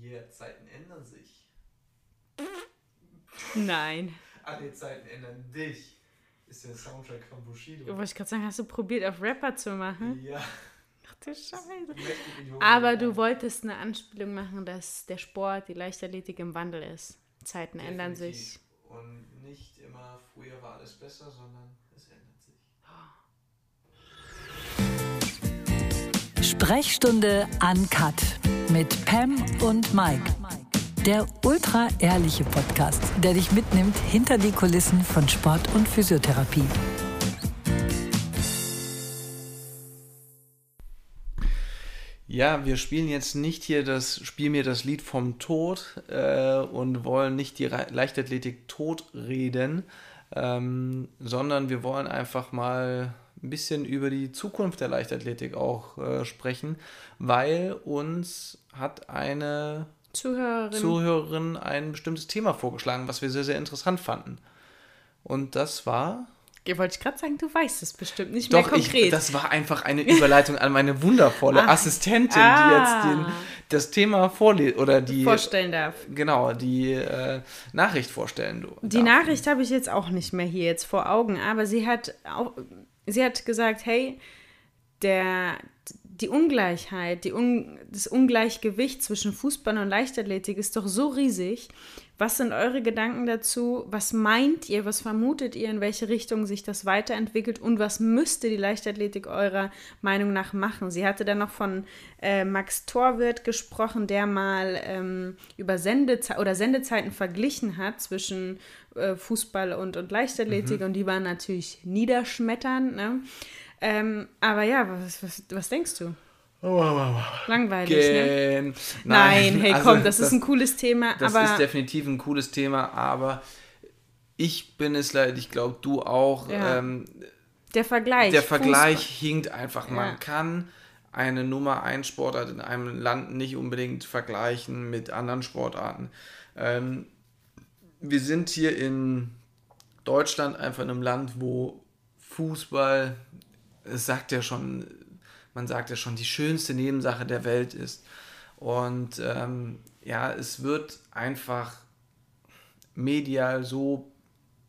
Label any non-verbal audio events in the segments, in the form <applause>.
Yeah, Zeiten ändern sich. Nein. Alle Zeiten ändern dich. Ist der Soundtrack von Bushido. Wollte ich gerade sagen, hast du probiert, auf Rapper zu machen? Ja. Ach du Scheiße. Aber du wolltest eine Anspielung machen, dass der Sport, die Leichtathletik im Wandel ist. Zeiten ändern Definitiv. sich. Und nicht immer früher war alles besser, sondern Sprechstunde Uncut mit Pam und Mike. Der ultra ehrliche Podcast, der dich mitnimmt hinter die Kulissen von Sport und Physiotherapie. Ja, wir spielen jetzt nicht hier das Spiel mir das Lied vom Tod äh, und wollen nicht die Leichtathletik tot reden, ähm, sondern wir wollen einfach mal ein bisschen über die Zukunft der Leichtathletik auch äh, sprechen, weil uns hat eine Zuhörerin. Zuhörerin ein bestimmtes Thema vorgeschlagen, was wir sehr, sehr interessant fanden. Und das war wollte ich gerade sagen, du weißt es bestimmt nicht Doch, mehr ich, konkret. das war einfach eine <laughs> Überleitung an meine wundervolle Ach. Assistentin, Ah. die jetzt den, das Thema vorliest oder die vorstellen darf. genau die äh, Nachricht vorstellen. Die darf. Nachricht habe ich jetzt auch nicht mehr hier jetzt vor Augen, aber sie hat auch, sie hat gesagt, hey, der, die Ungleichheit, die Un, das Ungleichgewicht zwischen Fußball und Leichtathletik ist doch so riesig. Was sind eure Gedanken dazu? Was meint ihr? Was vermutet ihr, in welche Richtung sich das weiterentwickelt? Und was müsste die Leichtathletik eurer Meinung nach machen? Sie hatte dann noch von äh, Max Torwirt gesprochen, der mal ähm, über Sendeze oder Sendezeiten verglichen hat zwischen äh, Fußball und, und Leichtathletik. Und die waren natürlich niederschmetternd. Ne? Ähm, aber ja, was, was, was denkst du? Langweilig, ne? Gen- Nein, hey, also komm, das, ist ein cooles Thema, Das ist definitiv ein cooles Thema, aber ich bin es leider, ich glaube du auch. Ja. Ähm, der Vergleich. der Vergleich Fußball. hinkt einfach. Man Ja. kann eine Nummer 1 Sportart in einem Land nicht unbedingt vergleichen mit anderen Sportarten. Ähm, wir sind hier in Deutschland einfach in einem Land, wo Fußball, es sagt ja schon, man sagt ja schon, die schönste Nebensache der Welt ist. Und ähm, ja, es wird einfach medial so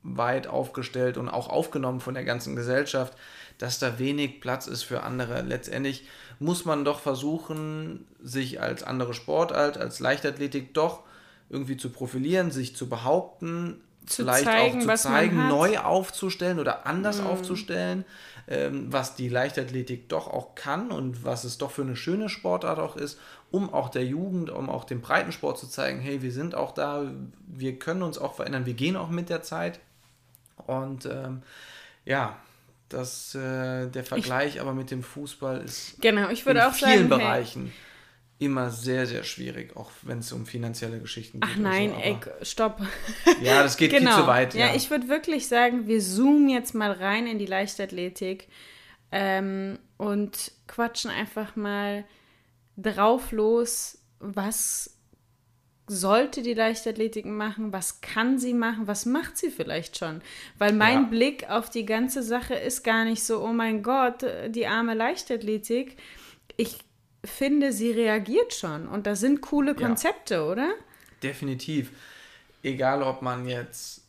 weit aufgestellt und auch aufgenommen von der ganzen Gesellschaft, dass da wenig Platz ist für andere. Letztendlich muss man doch versuchen, sich als andere Sportart, als Leichtathletik doch irgendwie zu profilieren, sich zu behaupten, Zu vielleicht zeigen, auch zu zeigen, neu aufzustellen oder anders Mhm. aufzustellen, ähm, was die Leichtathletik doch auch kann und was es doch für eine schöne Sportart auch ist, um auch der Jugend, um auch dem Breitensport zu zeigen, hey, wir sind auch da, wir können uns auch verändern, wir gehen auch mit der Zeit. Und ähm, ja, das, äh, der Vergleich aber mit dem Fußball ist Genau, ich in würde auch vielen sagen, hey, Bereichen immer sehr, sehr schwierig, auch wenn es um finanzielle Geschichten geht. Ach nein, so, ey, stopp. Ja, das geht genau. viel zu weit. Ja, Ja, ich würde wirklich sagen, wir zoomen jetzt mal rein in die Leichtathletik ähm, und quatschen einfach mal drauf los, was sollte die Leichtathletik machen, was kann sie machen, was macht sie vielleicht schon. Weil mein Ja. Blick auf die ganze Sache ist gar nicht so, oh mein Gott, die arme Leichtathletik. Ich finde, sie reagiert schon und da sind coole Ja. Konzepte, oder? definitiv. Egal, ob man jetzt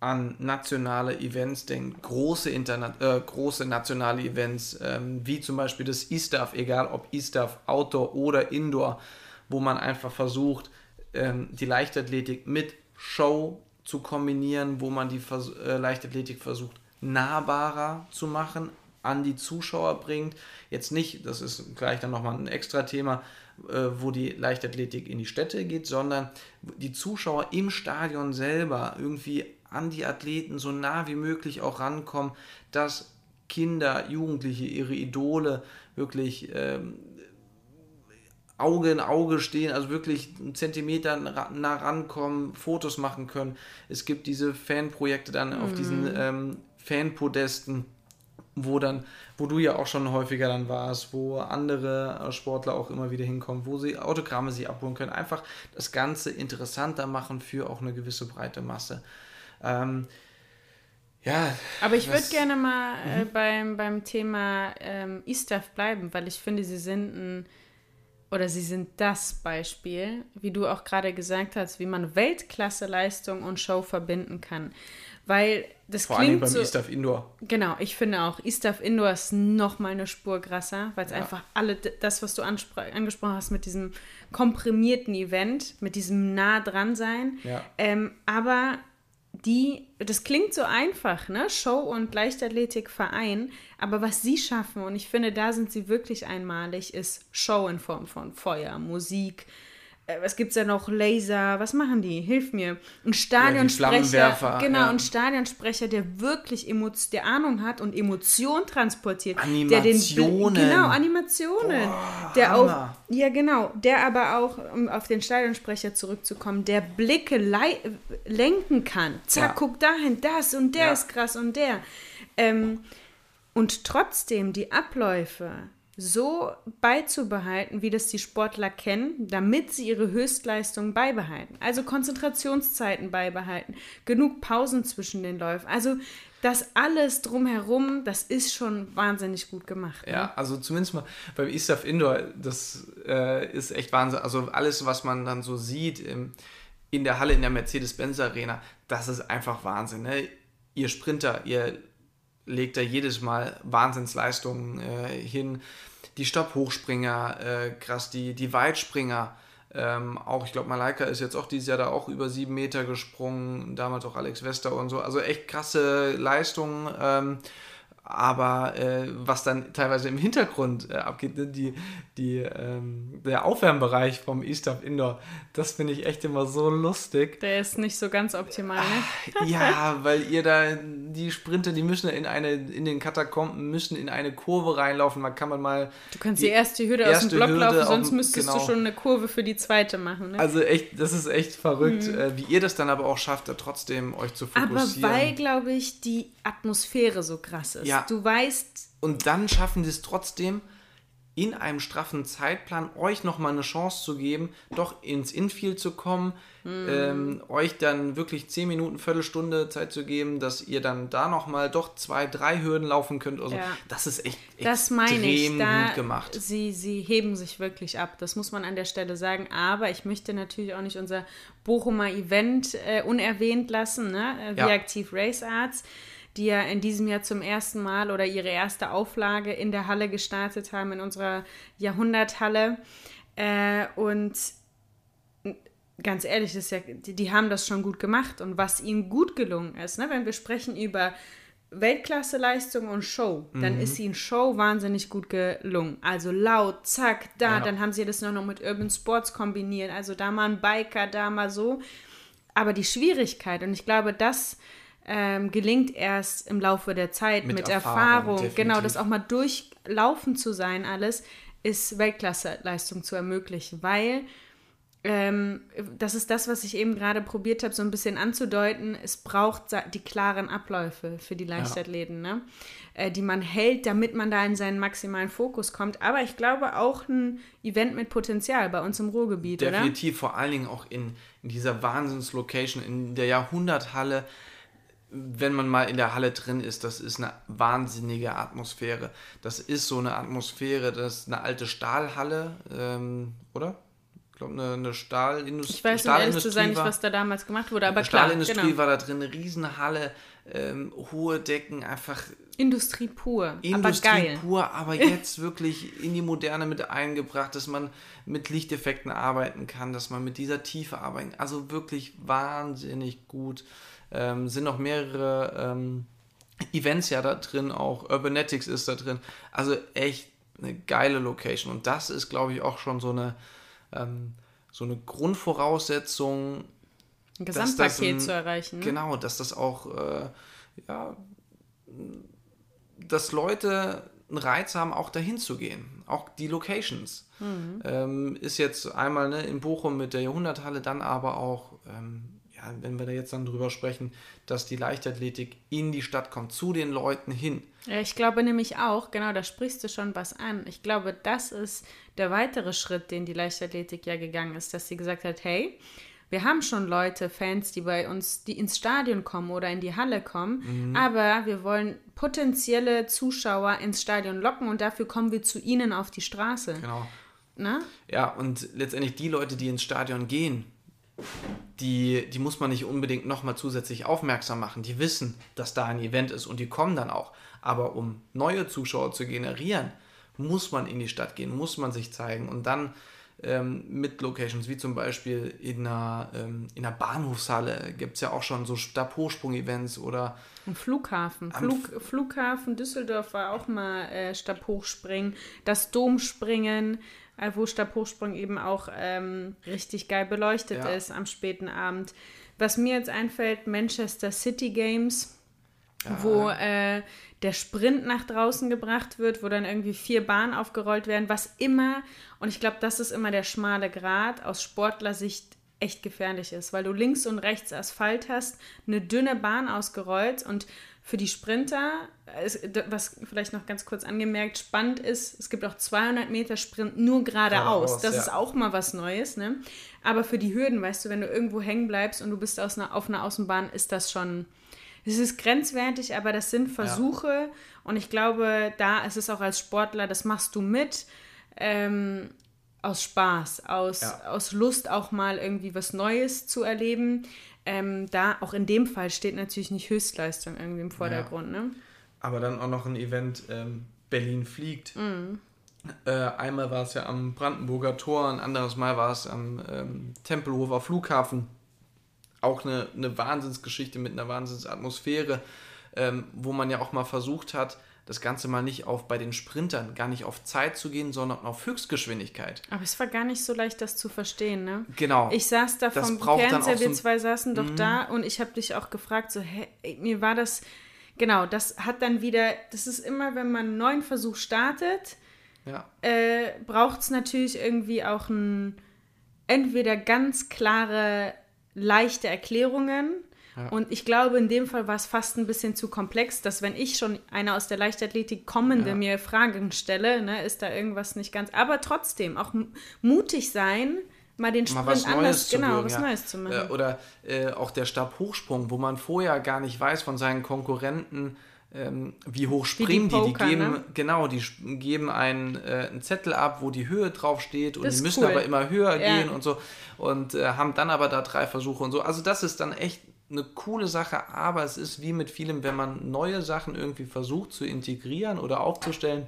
an nationale Events denkt, große, Interna äh, große nationale Events, ähm, wie zum Beispiel das E-Stuff, egal ob E-Stuff Outdoor oder Indoor, wo man einfach versucht, ähm, die Leichtathletik mit Show zu kombinieren, wo man die Vers äh, Leichtathletik versucht, nahbarer zu machen, an die Zuschauer bringt. Jetzt nicht, das ist gleich dann nochmal ein extra Thema, äh, wo die Leichtathletik in die Städte geht, sondern die Zuschauer im Stadion selber irgendwie an die Athleten so nah wie möglich auch rankommen, dass Kinder, Jugendliche, ihre Idole wirklich ähm, Auge in Auge stehen, also wirklich einen Zentimeter nah rankommen, Fotos machen können. Es gibt diese Fanprojekte dann auf diesen ähm, Fanpodesten, wo dann, wo du ja auch schon häufiger dann warst, wo andere äh, Sportler auch immer wieder hinkommen, wo sie Autogramme sie abholen können. Einfach das Ganze interessanter machen für auch eine gewisse breite Masse. Ähm, ja. Aber ich würde gerne mal äh, beim, beim Thema ähm, E-Stuff bleiben, weil ich finde, sie sind ein, oder sie sind das Beispiel, wie du auch gerade gesagt hast, wie man Weltklasse-Leistung und Show verbinden kann. Weil das Vor klingt allem beim so, East of Indoor. Genau, ich finde auch, East of Indoor ist noch mal eine Spur krasser, weil es Ja. einfach alle, das, was du angesprochen hast mit diesem komprimierten Event, mit diesem nah dran sein. Ja. Ähm, aber die, das klingt so einfach, ne? Show und Leichtathletik verein. Aber was sie schaffen, und ich finde, da sind sie wirklich einmalig, ist Show in Form von Feuer, Musik. Äh, was gibt's da noch? Laser, was machen die? Hilf mir. Ein Stadionsprecher. Flammenwerfer, genau, ja. ein Stadionsprecher, der wirklich Emo- der Ahnung hat und Emotion transportiert. Der den, Animationen. genau, Animationen. der auch, ja genau, der aber auch, um auf den Stadionsprecher zurückzukommen, der Blicke lenken kann. Zack, Ja. guck dahin, das und der Ja. ist krass und der. Ähm, und trotzdem die Abläufe so beizubehalten, wie das die Sportler kennen, damit sie ihre Höchstleistung beibehalten. Also Konzentrationszeiten beibehalten, genug Pausen zwischen den Läufen. Also das alles drumherum, das ist schon wahnsinnig gut gemacht. ne? Ja, also zumindest mal beim East of Indoor, das äh, ist echt Wahnsinn. Also alles, was man dann so sieht im, in der Halle, in der Mercedes-Benz Arena, das ist einfach Wahnsinn. Ne? Ihr Sprinter, ihr legt da jedes Mal Wahnsinnsleistungen äh, hin. Die Stopp-Hochspringer, äh, krass, die, die Weitspringer. Ähm, auch, ich glaube, Malaika ist jetzt auch dieses Jahr da auch über sieben Meter gesprungen, damals auch Alex Wester und so. Also echt krasse Leistungen. Ähm, aber äh, was dann teilweise im Hintergrund äh, abgeht, ne, die, die, ähm, der Aufwärmbereich vom East of Indoor, das finde ich echt immer so lustig. Der ist nicht so ganz optimal, ne? Ja, weil ihr da, die Sprinter, die müssen in eine, in den Katakomben, müssen in eine Kurve reinlaufen. Da kann man mal. Du kannst die, erste Hürde aus erste dem Block Hürde laufen, auf sonst dem- müsstest genau. du schon eine Kurve für die zweite machen. Ne? Also echt, das ist echt verrückt, äh, wie ihr das dann aber auch schafft, da trotzdem euch zu Aber fokussieren. weil, glaube ich, die Atmosphäre so krass ist. Ja. Du weißt, Und dann schaffen die es trotzdem, in einem straffen Zeitplan euch nochmal eine Chance zu geben, doch ins Infield zu kommen, Mhm. ähm, euch dann wirklich 10 Minuten, Viertelstunde Zeit zu geben, dass ihr dann da nochmal doch zwei, drei Hürden laufen könnt. Also, Ja. Das ist echt das meine ich. extrem Da, gut gemacht. Sie, sie heben sich wirklich ab. Das muss man an der Stelle sagen. Aber ich möchte natürlich auch nicht unser Bochumer Event äh, unerwähnt lassen, ne? Äh, Ja. Wie Aktiv Race Arts die ja in diesem Jahr zum ersten Mal oder ihre erste Auflage in der Halle gestartet haben, in unserer Jahrhunderthalle. Äh, und ganz ehrlich, das ja, die, die haben das schon gut gemacht und was ihnen gut gelungen ist, ne? wenn wir sprechen über Weltklasse-Leistung und Show, Mhm. dann ist ihnen Show wahnsinnig gut gelungen. Also laut, zack, da, Ja. dann haben sie das noch mit Urban Sports kombiniert, also da mal ein Biker, da mal so. Aber die Schwierigkeit, und ich glaube, das ähm, gelingt erst im Laufe der Zeit mit, Mit Erfahrung, Erfahrung, genau, das auch mal durchlaufen zu sein, alles, ist Weltklasse-Leistung zu ermöglichen, weil ähm, das ist das, was ich eben gerade probiert habe, so ein bisschen anzudeuten. Es braucht die klaren Abläufe für die Leichtathleten, ne? äh, die man hält, damit man da in seinen maximalen Fokus kommt. Aber ich glaube auch ein Event mit Potenzial bei uns im Ruhrgebiet, oder? Definitiv, vor allen Dingen auch in, in dieser Wahnsinnslocation, in der Jahrhunderthalle. Wenn man mal in der Halle drin ist, das ist eine wahnsinnige Atmosphäre. Das ist so eine Atmosphäre, das ist eine alte Stahlhalle, ähm, oder? Ich glaube, eine, eine Stahlindustrie. Ich weiß um ehrlich zu sein Stahlindustrie nicht, was da damals gemacht wurde, aber klar, Stahlindustrie genau. war da drin, eine Riesenhalle, ähm, hohe Decken, einfach Industrie pur, Industrie aber geil. pur, aber jetzt wirklich in die Moderne mit eingebracht, dass man mit Lichteffekten arbeiten kann, dass man mit dieser Tiefe arbeiten kann. Also wirklich wahnsinnig gut. Ähm, sind noch mehrere ähm, Events ja da drin, auch Urbanetics ist da drin. Also echt eine geile Location. Und das ist, glaube ich, auch schon so eine, ähm, so eine Grundvoraussetzung, Ein Gesamtpaket ein- zu erreichen. Ne? Genau, dass das auch, äh, ja, dass Leute einen Reiz haben, auch dahin zu gehen. Auch die Locations. Mhm. Ähm, ist jetzt einmal ne, in Bochum mit der Jahrhunderthalle, dann aber auch, ähm, ja, wenn wir da jetzt dann drüber sprechen, dass die Leichtathletik in die Stadt kommt, zu den Leuten hin. Ja, ich glaube nämlich auch, genau, da sprichst du schon was an. Ich glaube, das ist der weitere Schritt, den die Leichtathletik ja gegangen ist, dass sie gesagt hat, hey, wir haben schon Leute, Fans, die bei uns, die ins Stadion kommen oder in die Halle kommen, aber wir wollen potenzielle Zuschauer ins Stadion locken und dafür kommen wir zu ihnen auf die Straße. Genau. ne? Ja, und letztendlich die Leute, die ins Stadion gehen, die, die muss man nicht unbedingt nochmal zusätzlich aufmerksam machen. Die wissen, dass da ein Event ist und die kommen dann auch. Aber um neue Zuschauer zu generieren, muss man in die Stadt gehen, muss man sich zeigen und dann ähm, mit Locations, wie zum Beispiel in einer, ähm, in einer Bahnhofshalle gibt es ja auch schon so Stabhochsprung-Events oder Am Flughafen. Flug, Flughafen Düsseldorf war auch mal äh, Stabhochspringen. Das Domspringen, äh, wo Stabhochsprung eben auch ähm, richtig geil beleuchtet Ja. ist am späten Abend. Was mir jetzt einfällt, Manchester City Games, wo äh, der Sprint nach draußen gebracht wird, wo dann irgendwie vier Bahnen aufgerollt werden, was immer, und ich glaube, das ist immer der schmale Grat aus Sportlersicht echt gefährlich ist, weil du links und rechts Asphalt hast, eine dünne Bahn ausgerollt und für die Sprinter, d- was vielleicht noch ganz kurz angemerkt spannend ist, es gibt auch 200 Meter Sprint nur geradeaus. Geradeaus, Das ja. ist auch mal was Neues, ne? Aber für die Hürden, weißt du, wenn du irgendwo hängen bleibst und du bist aus einer, auf einer Außenbahn, ist das schon, es ist grenzwertig, aber das sind Versuche und ich glaube, da ist es auch als Sportler, das machst du mit ähm, aus Spaß, aus, Ja. aus Lust auch mal irgendwie was Neues zu erleben. Ähm, da auch in dem Fall steht natürlich nicht Höchstleistung irgendwie im Vordergrund. Ne? aber dann auch noch ein Event ähm, Berlin fliegt. Äh, einmal war es ja am Brandenburger Tor, ein anderes Mal war es am ähm, Tempelhofer Flughafen. Auch eine, eine Wahnsinnsgeschichte mit einer Wahnsinnsatmosphäre, ähm, wo man ja auch mal versucht hat, das Ganze mal nicht auf bei den Sprintern, gar nicht auf Zeit zu gehen, sondern auf Höchstgeschwindigkeit. Aber es war gar nicht so leicht, das zu verstehen. Ne? Genau. Ich saß da vom Fernseher, wir so Mhm. zwei saßen doch da und ich habe dich auch gefragt, so, hä, mir war das, genau, das hat dann wieder, das ist immer, wenn man einen neuen Versuch startet, ja. äh, braucht es natürlich irgendwie auch ein, entweder ganz klare, leichte Erklärungen. Und ich glaube, in dem Fall war es fast ein bisschen zu komplex, dass wenn ich schon eine aus der Leichtathletik kommende Ja. mir Fragen stelle, ne, ist da irgendwas nicht ganz. Aber trotzdem auch mutig sein, mal den mal Sprint was anders, zu genau, würgen, was ja. Neues zu machen. Äh, oder äh, auch der Stabhochsprung, wo man vorher gar nicht weiß von seinen Konkurrenten, ähm, wie hoch Wie die springen die. Die, Poker, geben, ne? genau, die geben einen, äh, einen Zettel ab, wo die Höhe drauf steht und Das die müssen cool. aber immer höher Ja. gehen und so und äh, haben dann aber da drei Versuche und so. Also das ist dann echt eine coole Sache, aber es ist wie mit vielem, wenn man neue Sachen irgendwie versucht zu integrieren oder aufzustellen,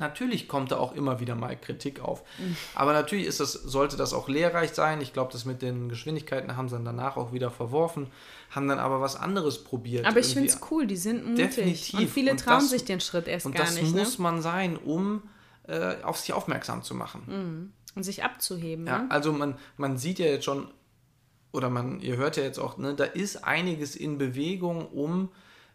Natürlich kommt da auch immer wieder mal Kritik auf. Mhm. Aber natürlich ist das, sollte das auch lehrreich sein. Ich glaube, das mit den Geschwindigkeiten haben sie dann danach auch wieder verworfen, haben dann aber was anderes probiert. Aber ich finde es cool, die sind mutig. Definitiv. Und viele Und trauen das- sich den Schritt erst Und gar das nicht. Ne? muss man sein, um äh, auf sich aufmerksam zu machen. Und sich abzuheben. Ja, ne? also man, man sieht ja jetzt schon, oder man, ihr hört ja jetzt auch, ne, da ist einiges in Bewegung, um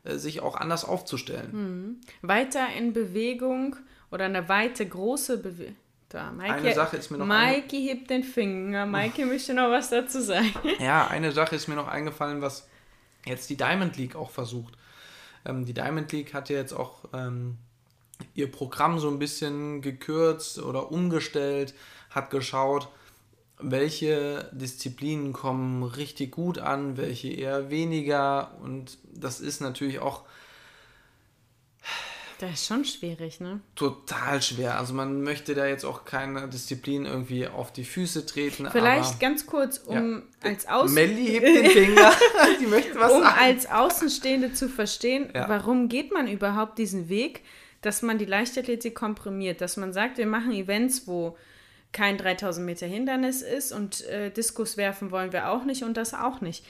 sich auch anders aufzustellen. Weiter in Bewegung oder eine weite, große Bewegung. Da, Maike, Eine Sache ist mir noch Maike hebt den Finger. Maike möchte noch was dazu sagen. <laughs> Ja, eine Sache ist mir noch eingefallen, was jetzt die Diamond League auch versucht. Ähm, die Diamond League hat ja jetzt auch ähm, ihr Programm so ein bisschen gekürzt oder umgestellt, hat geschaut, welche Disziplinen kommen richtig gut an, welche eher weniger. Und das ist natürlich auch Das ist schon schwierig, ne? total schwer. Also man möchte da jetzt auch keine Disziplin irgendwie auf die Füße treten. Vielleicht aber ganz kurz, um Ja. als Außen Melli hebt den Finger. <laughs> Die möchte was <laughs> um sagen. als Außenstehende zu verstehen, Ja. warum geht man überhaupt diesen Weg, dass man die Leichtathletik komprimiert, dass man sagt, wir machen Events, wo kein 3000 Meter Hindernis ist und äh, Diskus werfen wollen wir auch nicht und das auch nicht.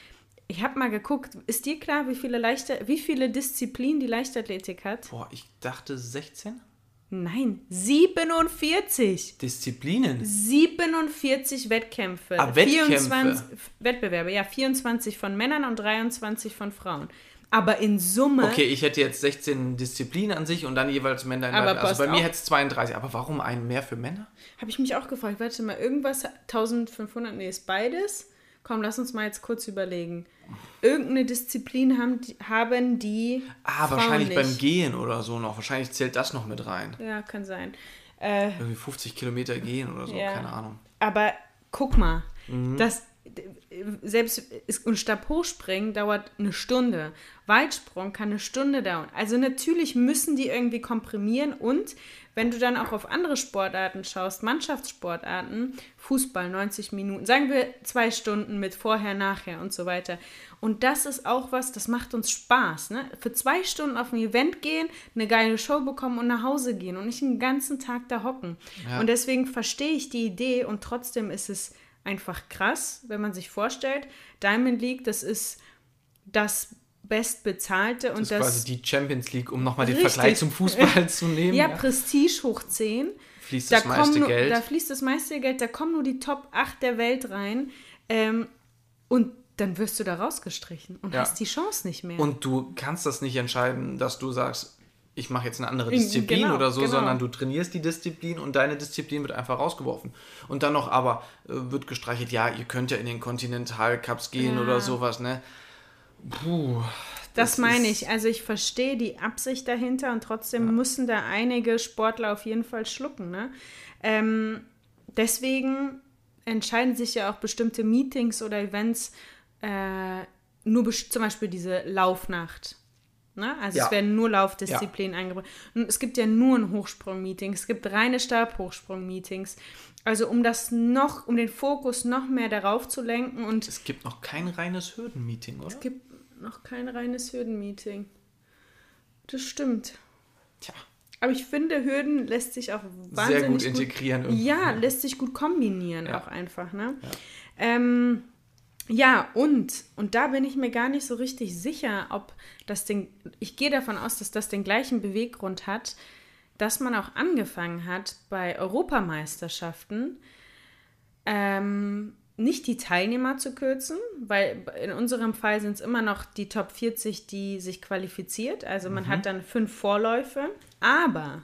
Ich habe mal geguckt, ist dir klar, wie viele, Leichter wie viele Disziplinen die Leichtathletik hat? Boah, ich dachte 16 Nein, 47. Disziplinen. 47 Wettkämpfe. Ah, Wettkämpfe. 24 Wettbewerbe, ja, 24 von Männern und 23 von Frauen. Aber in Summe. Okay, ich hätte jetzt 16 Disziplinen an sich und dann jeweils Männer. Aber also bei mir hätte es 32. Aber warum einen mehr für Männer? Habe ich mich auch gefragt, warte mal, irgendwas 1500, nee, ist beides. Komm, lass uns mal jetzt kurz überlegen. Irgendeine Disziplin haben die, haben die Ah, Frauen wahrscheinlich nicht. beim Gehen oder so noch. Wahrscheinlich zählt das noch mit rein. Ja, kann sein. Äh, Irgendwie 50 Kilometer gehen oder so, Ja. keine Ahnung. aber guck mal, Mhm. das, selbst und Stabhochspringen dauert eine Stunde. Weitsprung kann eine Stunde dauern. Also natürlich müssen die irgendwie komprimieren und wenn du dann auch auf andere Sportarten schaust, Mannschaftssportarten, Fußball 90 Minuten, sagen wir zwei Stunden mit vorher, nachher und so weiter. Und das ist auch was, das macht uns Spaß. Ne? Für zwei Stunden auf ein Event gehen, eine geile Show bekommen und nach Hause gehen und nicht den ganzen Tag da hocken. Ja. Und deswegen verstehe ich die Idee und trotzdem ist es einfach krass, wenn man sich vorstellt, Diamond League, das ist das bestbezahlte und das ist das quasi die Champions League, um nochmal den Vergleich zum Fußball <laughs> zu nehmen. Ja, ja, Prestige hoch 10. Fließt da das meiste nur, Geld. Da fließt das meiste Geld, da kommen nur die Top 8 der Welt rein. Ähm, und dann wirst du da rausgestrichen und ja. hast die Chance nicht mehr. Und du kannst das nicht entscheiden, dass du sagst, ich mache jetzt eine andere Disziplin genau, oder so, genau. sondern du trainierst die Disziplin und deine Disziplin wird einfach rausgeworfen. Und dann noch aber äh, wird gestreichelt, ja, ihr könnt ja in den Kontinentalcups gehen ja. oder sowas, ne? Puh. Das, das meine ich. Also ich verstehe die Absicht dahinter und trotzdem ja. müssen da einige Sportler auf jeden Fall schlucken. Ne? Ähm, deswegen entscheiden sich ja auch bestimmte Meetings oder Events äh, nur zum Beispiel diese Laufnacht. Ne? Also ja. es werden nur Laufdisziplinen ja. eingebracht. Und es gibt ja nur ein Hochsprung-Meeting, es gibt reine Stabhochsprung-Meetings. Also um das noch, um den Fokus noch mehr darauf zu lenken und. Es gibt noch kein reines Hürden-Meeting, oder? Es gibt noch kein reines Hürden-Meeting. Das stimmt. Tja. Aber ich finde, Hürden lässt sich auch wahnsinnig Sehr gut integrieren. Gut, ja, lässt sich gut kombinieren ja. auch einfach. Ne? Ja. Ähm, ja, und, und da bin ich mir gar nicht so richtig sicher, ob das den, ich gehe davon aus, dass das den gleichen Beweggrund hat, dass man auch angefangen hat bei Europameisterschaften, ähm, nicht die Teilnehmer zu kürzen, weil in unserem Fall sind es immer noch die Top 40, die sich qualifiziert. Also man mhm. hat dann fünf Vorläufe. Aber,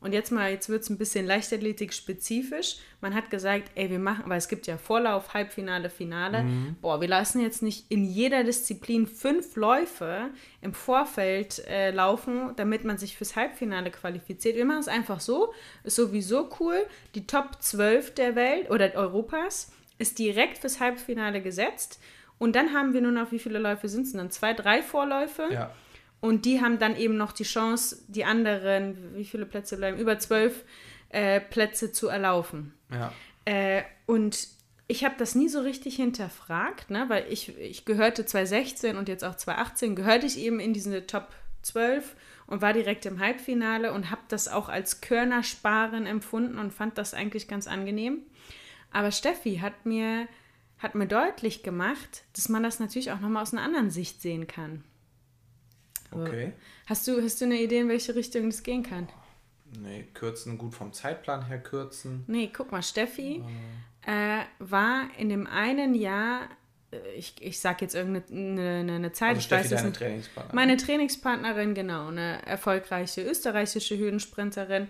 und jetzt mal, jetzt wird es ein bisschen Leichtathletik spezifisch. Man hat gesagt, ey, wir machen, weil es gibt ja Vorlauf, Halbfinale, Finale. Mhm. Boah, wir lassen jetzt nicht in jeder Disziplin fünf Läufe im Vorfeld äh, laufen, damit man sich fürs Halbfinale qualifiziert. Wir machen es einfach so, ist sowieso cool. Die Top 12 der Welt oder Europas ist direkt fürs Halbfinale gesetzt. Und dann haben wir nur noch, wie viele Läufe sind es dann? Zwei, drei Vorläufe. Ja. Und die haben dann eben noch die Chance, die anderen, wie viele Plätze bleiben? Über zwölf äh, Plätze zu erlaufen. Ja. Äh, und ich habe das nie so richtig hinterfragt, ne? weil ich, ich gehörte 2016 und jetzt auch 2018, gehörte ich eben in diese Top 12 und war direkt im Halbfinale und habe das auch als Körnersparen empfunden und fand das eigentlich ganz angenehm. Aber Steffi hat mir, hat mir deutlich gemacht, dass man das natürlich auch nochmal aus einer anderen Sicht sehen kann. Okay. Hast du, hast du eine Idee, in welche Richtung das gehen kann? Nee, kürzen, gut vom Zeitplan her kürzen. Nee, guck mal, Steffi äh, war in dem einen Jahr, äh, ich, ich sag jetzt irgendeine eine, eine Zeit, also ich weiß nicht. Trainingspartnerin. Meine Trainingspartnerin, genau, eine erfolgreiche österreichische Hürdensprinterin.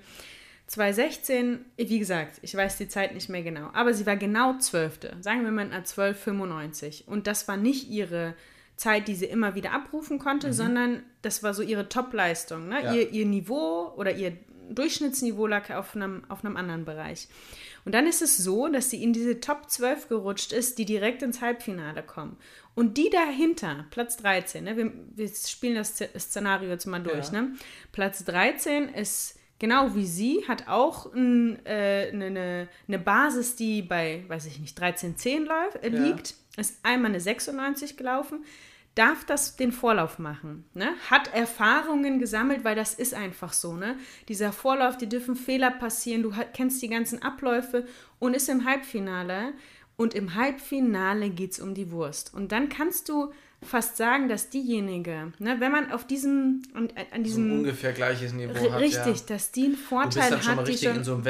2016, wie gesagt, ich weiß die Zeit nicht mehr genau, aber sie war genau Zwölfte, sagen wir mal in 12,95. Und das war nicht ihre Zeit, die sie immer wieder abrufen konnte, mhm. sondern das war so ihre Top-Leistung. Ne? Ja. Ihr, ihr Niveau oder ihr Durchschnittsniveau lag auf einem, auf einem anderen Bereich. Und dann ist es so, dass sie in diese Top 12 gerutscht ist, die direkt ins Halbfinale kommen. Und die dahinter, Platz 13, ne? wir, wir spielen das Szenario jetzt mal durch, ja. ne? Platz 13 ist genau wie sie, hat auch ein, äh, eine, eine Basis, die bei, weiß ich nicht, 13,10 äh, liegt, ja. ist einmal eine 96 gelaufen, darf das den Vorlauf machen, ne? hat Erfahrungen gesammelt, weil das ist einfach so. Ne? Dieser Vorlauf, die dürfen Fehler passieren, du kennst die ganzen Abläufe und ist im Halbfinale. Und im Halbfinale geht es um die Wurst. Und dann kannst du fast sagen, dass diejenige, ne, wenn man auf diesem an, an diesem so ungefähr gleiches Niveau hat, richtig, ja. dass die einen Vorteil du bist dann schon mal richtig in so einem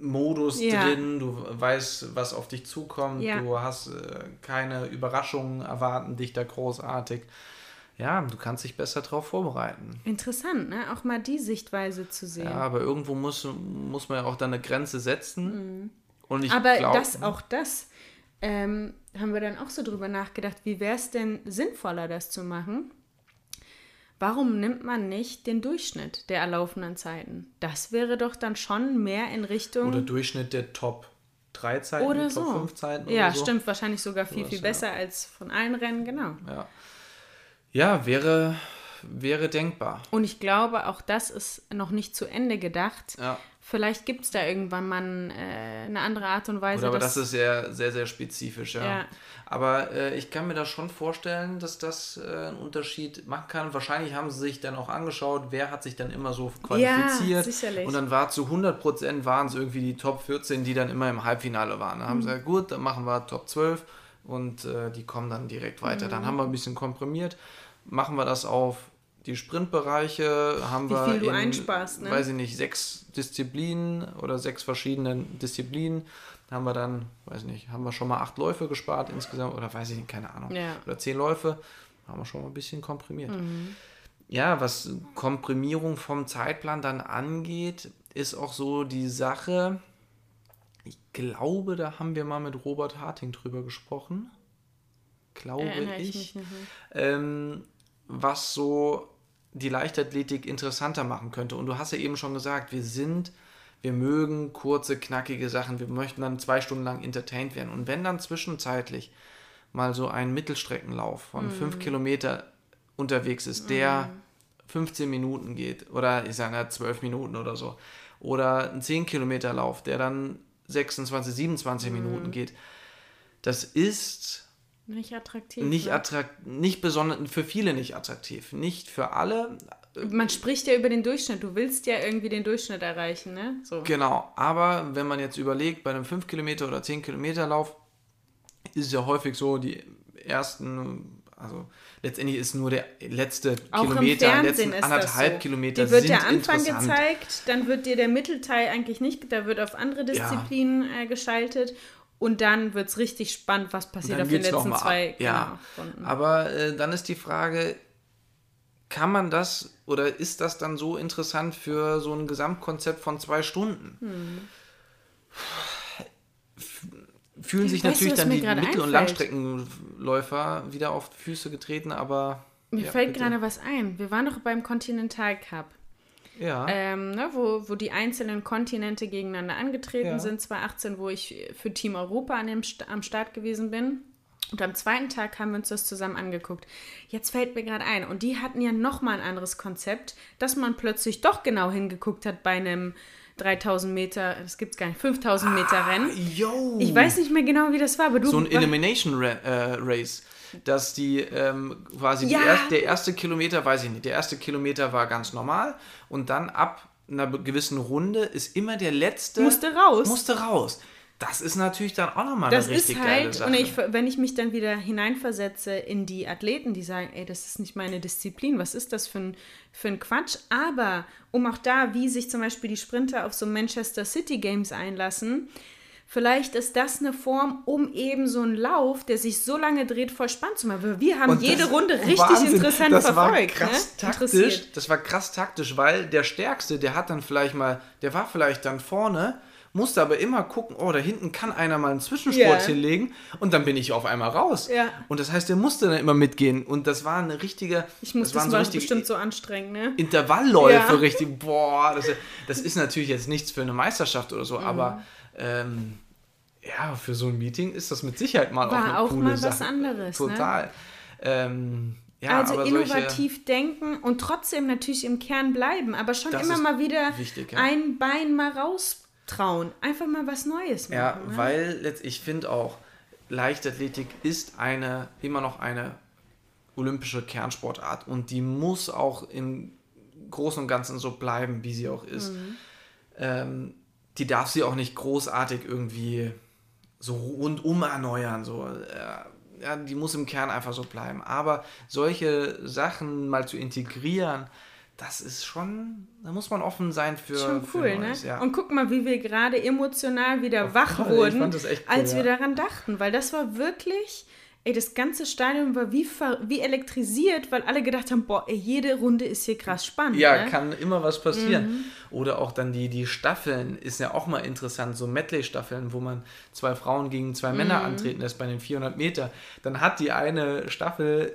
Wettkampfmodus ja. drin, du weißt, was auf dich zukommt, ja. du hast äh, keine Überraschungen erwarten dich da großartig. Ja, du kannst dich besser darauf vorbereiten. Interessant, ne? Auch mal die Sichtweise zu sehen. Ja, aber irgendwo muss, muss man ja auch dann eine Grenze setzen. Mhm. Und ich aber glaub, das, auch das ähm, haben wir dann auch so drüber nachgedacht, wie wäre es denn sinnvoller, das zu machen? Warum nimmt man nicht den Durchschnitt der erlaufenden Zeiten? Das wäre doch dann schon mehr in Richtung. Oder Durchschnitt der Top 3 Zeiten, Oder Top so. 5 Zeiten Ja, oder so. stimmt, wahrscheinlich sogar viel, viel ja. besser als von allen Rennen, genau. Ja, ja wäre, wäre denkbar. Und ich glaube, auch das ist noch nicht zu Ende gedacht. Ja. Vielleicht gibt es da irgendwann mal äh, eine andere Art und Weise. Gut, aber das ist sehr, sehr, sehr spezifisch, ja. Ja. Aber äh, ich kann mir das schon vorstellen, dass das äh, einen Unterschied machen kann. Wahrscheinlich haben sie sich dann auch angeschaut, wer hat sich dann immer so qualifiziert. sicherlich. Und dann war zu 100% waren es irgendwie die Top 14, die dann immer im Halbfinale waren. Mhm. haben sie gesagt, gut, dann machen wir Top 12 und äh, die kommen dann direkt weiter. Mhm. Dann haben wir ein bisschen komprimiert. Machen wir das auf die Sprintbereiche, haben Wie wir viel du in, einsparst, ne? weiß ich nicht, sechs Disziplinen oder sechs verschiedenen Disziplinen. Haben wir dann, weiß ich nicht, haben wir schon mal acht Läufe gespart insgesamt oder weiß ich nicht, keine Ahnung. Ja. Oder zehn Läufe, haben wir schon mal ein bisschen komprimiert. Mhm. Ja, was Komprimierung vom Zeitplan dann angeht, ist auch so die Sache, ich glaube, da haben wir mal mit Robert Harting drüber gesprochen. Glaube Erinnere ich ich. ähm, was so die Leichtathletik interessanter machen könnte. Und du hast ja eben schon gesagt, wir sind, wir mögen kurze, knackige Sachen, wir möchten dann zwei Stunden lang entertained werden. Und wenn dann zwischenzeitlich mal so ein Mittelstreckenlauf von fünf Kilometer unterwegs ist, der 15 Minuten geht, oder ich sage mal 12 Minuten oder so, oder ein 10 Kilometer Lauf, der dann 26, 27 Minuten geht, das ist Nicht attraktiv. nicht ne? attrakt, nicht besonders, für viele nicht attraktiv. Nicht für alle, Man spricht ja über den Durchschnitt. Du willst ja irgendwie den Durchschnitt erreichen, ne? So. genau. Aber wenn man jetzt überlegt, bei einem 5 Kilometer oder 10 Kilometer Lauf ist es ja häufig so, die ersten, also letztendlich ist nur der letzte Auch Kilometer, letzten ist anderthalb so. Kilometer Dir wird sind der Anfang gezeigt, dann wird dir der Mittelteil eigentlich nicht, da wird auf andere Disziplinen äh, geschaltet und dann wird es richtig spannend, was passiert auf den letzten zwei Ja. Runden. Aber äh, dann ist die Frage, kann man das oder ist das dann so interessant für so ein Gesamtkonzept von zwei Stunden? Hm. Fühlen sich Weißt du, natürlich dann die Mittel- und einfällt? Langstreckenläufer wieder auf die Füße getreten, aber. Mir ja, fällt bitte. gerade was ein. Wir waren doch beim Continental Cup. Ja. ähm, ne, wo, wo die einzelnen Kontinente gegeneinander angetreten Ja. sind, 2018, wo ich für Team Europa an dem, am Start gewesen bin. Und am zweiten Tag haben wir uns das zusammen angeguckt. Jetzt fällt mir gerade ein, und die hatten ja nochmal ein anderes Konzept, dass man plötzlich doch genau hingeguckt hat bei einem 3000 Meter, das gibt's gar nicht, 5000 Meter Rennen. Yo. Ich weiß nicht mehr genau, wie das war, aber du. so ein Elimination Ra äh, Race, dass die ähm, quasi Ja. die er der erste Kilometer, weiß ich nicht, der erste Kilometer war ganz normal und dann ab einer gewissen Runde ist immer der letzte Musste raus. Musste raus. Das ist natürlich dann auch nochmal Das eine richtig ist geile halt, Sache. und ich, wenn ich mich dann wieder hineinversetze in die Athleten, die sagen, ey, das ist nicht meine Disziplin, was ist das für ein, für ein Quatsch? Aber um auch da, wie sich zum Beispiel die Sprinter auf so Manchester City Games einlassen, vielleicht ist das eine Form, um eben so einen Lauf, der sich so lange dreht, voll spannend zu machen. Wir haben Und jede das- Runde richtig Wahnsinn, interessant das verfolgt. War krass ne? taktisch, das war krass taktisch, weil der Stärkste, der hat dann vielleicht mal, der war vielleicht dann vorne, musste aber immer gucken, oh, da hinten kann einer mal einen Zwischenspurt Ja. hinlegen und dann bin ich auf einmal raus. Ja. Und das heißt, der musste dann immer mitgehen und das war eine richtige, Ich muss das das, waren war so bestimmt so anstrengend, ne? Intervallläufe, Ja. richtig, boah, das, das ist natürlich jetzt nichts für eine Meisterschaft oder so, Mhm. aber ähm, ja, für so ein Meeting ist das mit Sicherheit mal auch War eine auch coole mal was Sache. anderes, ne? Total. Ähm, ja, also aber solche, innovativ denken und trotzdem natürlich im Kern bleiben, aber schon immer mal wieder wichtig, ja. ein Bein mal raustrauen. Einfach mal was Neues machen. Ja, ne? weil ich finde auch, Leichtathletik ist eine, immer noch eine olympische Kernsportart und die muss auch im Großen und Ganzen so bleiben, wie sie auch ist. Mhm. Ähm, die darf sie auch nicht großartig irgendwie so rundum erneuern. So. Äh, ja, die muss im Kern einfach so bleiben. Aber solche Sachen mal zu integrieren, das ist schon, da muss man offen sein für, Schon für cool, ne? Neues, ja. Und guck mal, wie wir gerade emotional wieder wach voll, ich wurden, cool, als wir ja. daran dachten. Weil das war wirklich, ey, das ganze Stadion war wie, wie elektrisiert, weil alle gedacht haben, boah, ey, jede Runde ist hier krass spannend. Ja, ne? kann immer was passieren. Oder auch dann die, die Staffeln, ist ja auch mal interessant, so Medley-Staffeln, wo man zwei Frauen gegen zwei Männer antreten lässt bei den 400 Meter. Dann hat die eine Staffel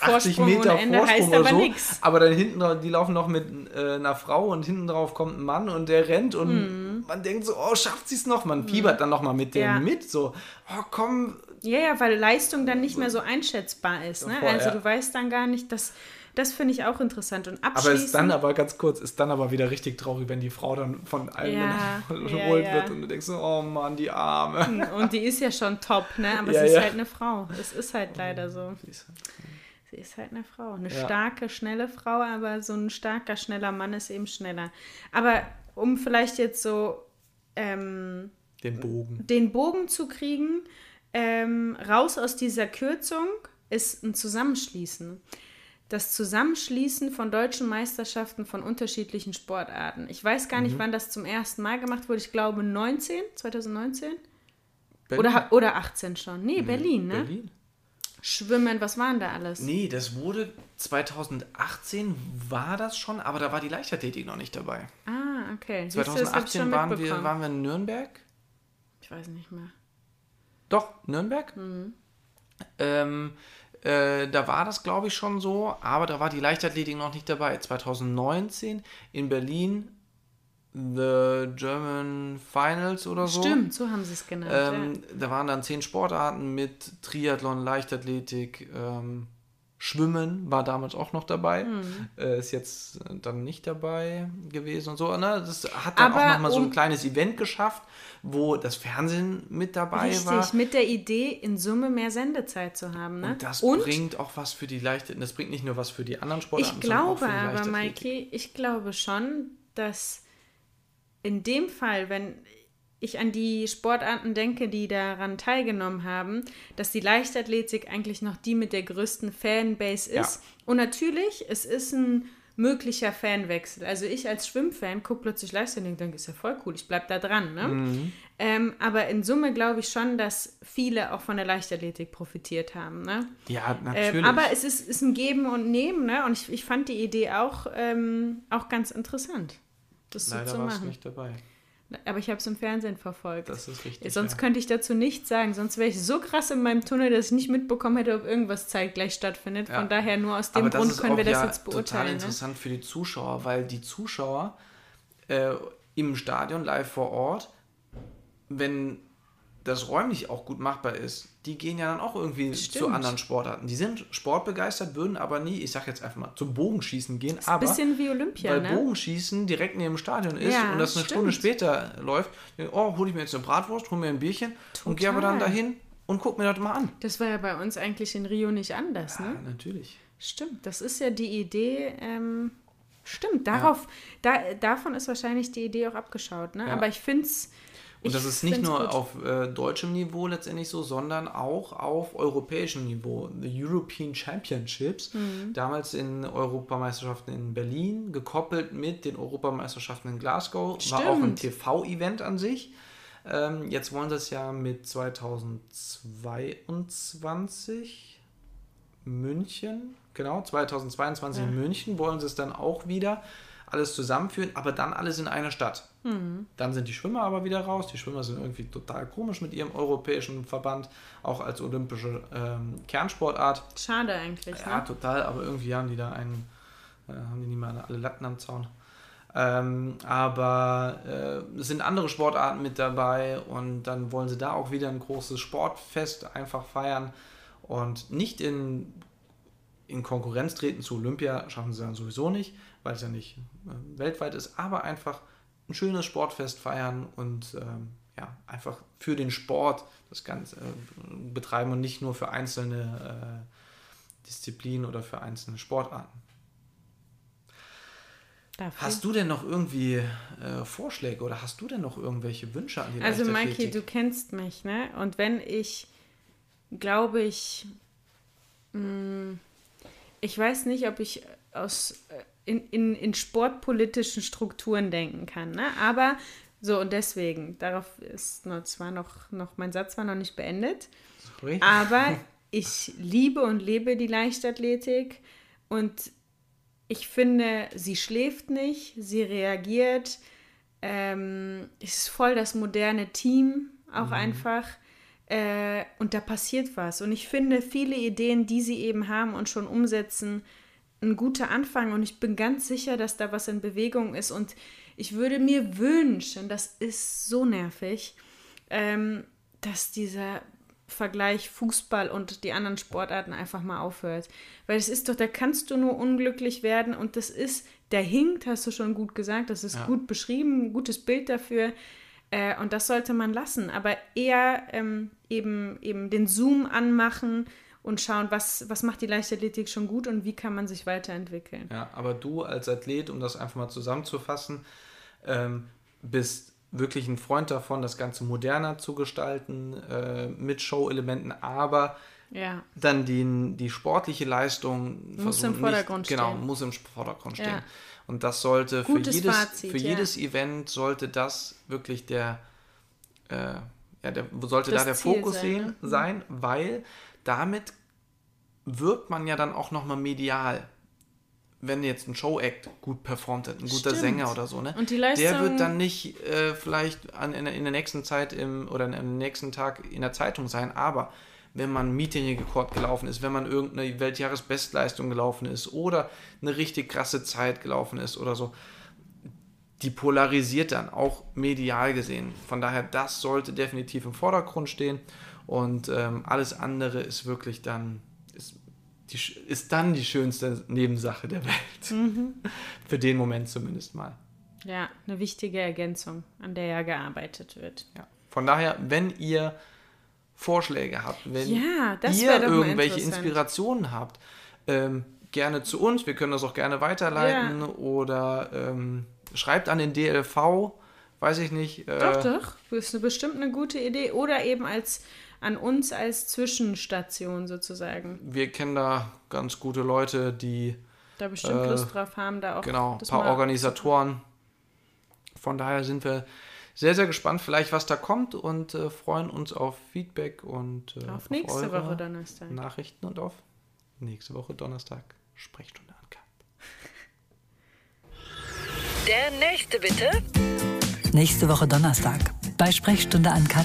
80 Vorsprung Meter Vorsprung heißt oder aber so, nix. aber dann hinten, drauf- die laufen noch mit äh, einer Frau und hinten drauf kommt ein Mann und der rennt und man denkt so, oh, schafft sie es noch? Man fiebert dann nochmal mit denen Ja. mit, so, oh, komm. Ja, ja, weil Leistung dann nicht mehr so einschätzbar ist. Ne? Voll, also ja. du weißt dann gar nicht, dass das finde ich auch interessant. Und Aber abschließend. ist dann aber ganz kurz, ist dann aber wieder richtig traurig, wenn die Frau dann von allen Ja, <laughs> Männern ja, wird und du denkst so, oh Mann, die Arme. und die ist ja schon top, ne? Aber sie ist halt eine Frau. Es ist halt leider so. Sie ist halt eine Frau. Eine starke, schnelle Frau, aber so ein starker, schneller Mann ist eben schneller. Aber um vielleicht jetzt so ähm, Den Bogen. den Bogen zu kriegen, ähm, raus aus dieser Kürzung ist ein Zusammenschließen. Das Zusammenschließen von deutschen Meisterschaften von unterschiedlichen Sportarten. Ich weiß gar nicht, Mhm. wann das zum ersten Mal gemacht wurde. Ich glaube 19, 2019 Berlin. oder, oder 18 schon. Nee, Berlin, ne? Berlin? Schwimmen, was waren da alles? Nee, das wurde 2018 war das schon, aber da war die Leichtathletik noch nicht dabei. Ah, okay. Siehst du, das hab ich 2018 schon waren wir, waren wir in Nürnberg. Ich weiß nicht mehr. Doch, Nürnberg. Mhm. Ähm, äh, da war das, glaube ich, schon so, aber da war die Leichtathletik noch nicht dabei. 2019 in Berlin The German Finals oder so. Stimmt, so haben sie es genannt. Ähm, Da waren dann zehn Sportarten mit Triathlon, Leichtathletik, ähm, Schwimmen war damals auch noch dabei. Hm. Äh, ist jetzt äh, dann nicht dabei gewesen und so. Ne? Das hat dann Aber auch nochmal so ein kleines Event geschafft, wo das Fernsehen mit dabei Richtig, war. mit der Idee, in Summe mehr Sendezeit zu haben. Ne? Und das bringt auch was für die Leichtathletik. Das bringt nicht nur was für die anderen Sportarten, Ich glaube aber. Maiki, ich glaube schon, dass in dem Fall, wenn ich an die Sportarten denke, die daran teilgenommen haben, dass die Leichtathletik eigentlich noch die mit der größten Fanbase Ja. ist. Und natürlich, es ist ein möglicher Fanwechsel. Also ich als Schwimmfan gucke plötzlich Leichtathletik und denke, ist ja voll cool, ich bleib da dran. Ne? Mhm. Ähm, aber in Summe glaube ich schon, dass viele auch von der Leichtathletik profitiert haben. Ne? Ja, natürlich. Ähm, aber es ist, ist ein Geben und Nehmen, ne? Und ich, ich fand die Idee auch, ähm, auch ganz interessant, das so Leider zu war es machen. nicht dabei. Aber ich habe es im Fernsehen verfolgt. Das ist richtig. Sonst ja. könnte ich dazu nichts sagen. Sonst wäre ich so krass in meinem Tunnel, dass ich nicht mitbekommen hätte, ob irgendwas zeitgleich stattfindet. Ja. Von daher nur aus dem das Grund ist können wir das ja jetzt beurteilen. Ne? interessant für die Zuschauer, weil die Zuschauer äh, im Stadion live vor Ort, wenn das räumlich auch gut machbar ist, die gehen ja dann auch irgendwie zu Stimmt. anderen Sportarten. Die sind sportbegeistert, würden aber nie, ich sag jetzt einfach mal, zum Bogenschießen gehen. Ist ein aber bisschen wie Olympia, weil ne? Bogenschießen direkt neben dem Stadion ist Ja, und das eine stimmt. Stunde später läuft, oh, hol ich mir jetzt eine Bratwurst, hol mir ein Bierchen und gehe aber dann Total. dahin und guck mir das mal an. Das war ja bei uns eigentlich in Rio nicht anders, ne? Ja, natürlich. Stimmt, das ist ja die Idee. Ähm, stimmt, darauf, da, davon ist wahrscheinlich die Idee auch abgeschaut. Ne? Ja. Aber ich finde es. Und das ist nicht nur auf äh, deutschem Niveau letztendlich so, sondern auch auf europäischem Niveau. The European Championships, Mhm. damals in Europameisterschaften in Berlin, gekoppelt mit den Europameisterschaften in Glasgow, war auch ein Stimmt. TV-Event an sich. Ähm, jetzt wollen sie es ja mit 2022 München, genau, 2022 in München wollen sie es dann auch wieder alles zusammenführen, aber dann alles in einer Stadt. Dann sind die Schwimmer aber wieder raus. Die Schwimmer sind irgendwie total komisch mit ihrem europäischen Verband, auch als olympische ähm, Kernsportart. Schade eigentlich. Ja, Ne? total, aber irgendwie haben die da einen, äh, haben die nicht mal alle Latten am Zaun. Ähm, aber äh, es sind andere Sportarten mit dabei und dann wollen sie da auch wieder ein großes Sportfest einfach feiern und nicht in, in Konkurrenz treten zu Olympia, schaffen sie dann sowieso nicht, weil es ja nicht äh, weltweit ist, aber einfach ein schönes Sportfest feiern und ähm, ja, einfach für den Sport das Ganze äh, betreiben und nicht nur für einzelne äh, Disziplinen oder für einzelne Sportarten. Dafür. Hast du denn noch irgendwie äh, Vorschläge oder hast du denn noch irgendwelche Wünsche an die Also? Maiki, du kennst mich, ne? Und wenn ich, glaube ich, mh, ich weiß nicht, ob ich aus äh, in, in, in sportpolitischen Strukturen denken kann, ne? Aber so und deswegen, darauf ist noch, zwar noch, noch, mein Satz war noch nicht beendet, Sorry. aber <laughs> ich liebe und lebe die Leichtathletik und ich finde, sie schläft nicht, sie reagiert. Ähm, es ist voll das moderne Team auch einfach. Äh, und da passiert was. Und ich finde, viele Ideen, die sie eben haben und schon umsetzen, ein guter Anfang und ich bin ganz sicher, dass da was in Bewegung ist und ich würde mir wünschen, das ist so nervig, ähm, dass dieser Vergleich Fußball und die anderen Sportarten einfach mal aufhört. Weil es ist doch, da kannst du nur unglücklich werden und das ist, der hinkt, hast du schon gut gesagt, das ist ja. gut beschrieben, gutes Bild dafür. Äh, und das sollte man lassen, aber eher ähm, eben, eben den Zoom anmachen und schauen, was, was macht die Leichtathletik schon gut und wie kann man sich weiterentwickeln. Ja, aber du als Athlet, um das einfach mal zusammenzufassen, ähm, bist wirklich ein Freund davon, das Ganze moderner zu gestalten, äh, mit Show-Elementen, aber ja. dann die, die sportliche Leistung muss im Vordergrund nicht, genau, stehen. Genau, muss im Vordergrund stehen. Ja. Und das sollte Gutes für jedes, Fazit, für jedes Event sollte das wirklich der, äh, ja, der sollte das da der Ziel Fokus sein, sehen, ne? Mhm. sein, weil damit wirkt man ja dann auch nochmal medial wenn jetzt ein Show-Act gut performt hat, ein guter Stimmt. Sänger oder so, ne? Und die Leistung, der wird dann nicht äh, vielleicht an, in, in, der nächsten Zeit im, oder am nächsten Tag in der Zeitung sein, aber wenn man ein Meeting-Rekord gelaufen ist, wenn man irgendeine Weltjahresbestleistung gelaufen ist oder eine richtig krasse Zeit gelaufen ist oder so, die polarisiert dann auch medial gesehen. Von daher, das sollte definitiv im Vordergrund stehen und ähm, alles andere ist wirklich dann die, ist dann die schönste Nebensache der Welt. Mhm. <laughs> Für den Moment zumindest mal. Ja, eine wichtige Ergänzung, an der ja gearbeitet wird. Ja. Von daher, wenn ihr Vorschläge habt, wenn ja, ihr irgendwelche Inspirationen habt, ähm, gerne zu uns. Wir können das auch gerne weiterleiten ja. oder ähm, schreibt an den DLV, weiß ich nicht. Äh, doch, doch, das ist eine, bestimmt eine gute Idee. Oder eben als an uns als Zwischenstation sozusagen. Wir kennen da ganz gute Leute, die da bestimmt äh, Lust drauf haben, da auch. Genau, ein paar Organisatoren. Von daher sind wir sehr, sehr gespannt, vielleicht was da kommt und äh, freuen uns auf Feedback und äh, auf nächste auf Woche Donnerstag. Nachrichten und auf nächste Woche Donnerstag Sprechstunde Uncut. Der nächste bitte. Nächste Woche Donnerstag bei Sprechstunde Uncut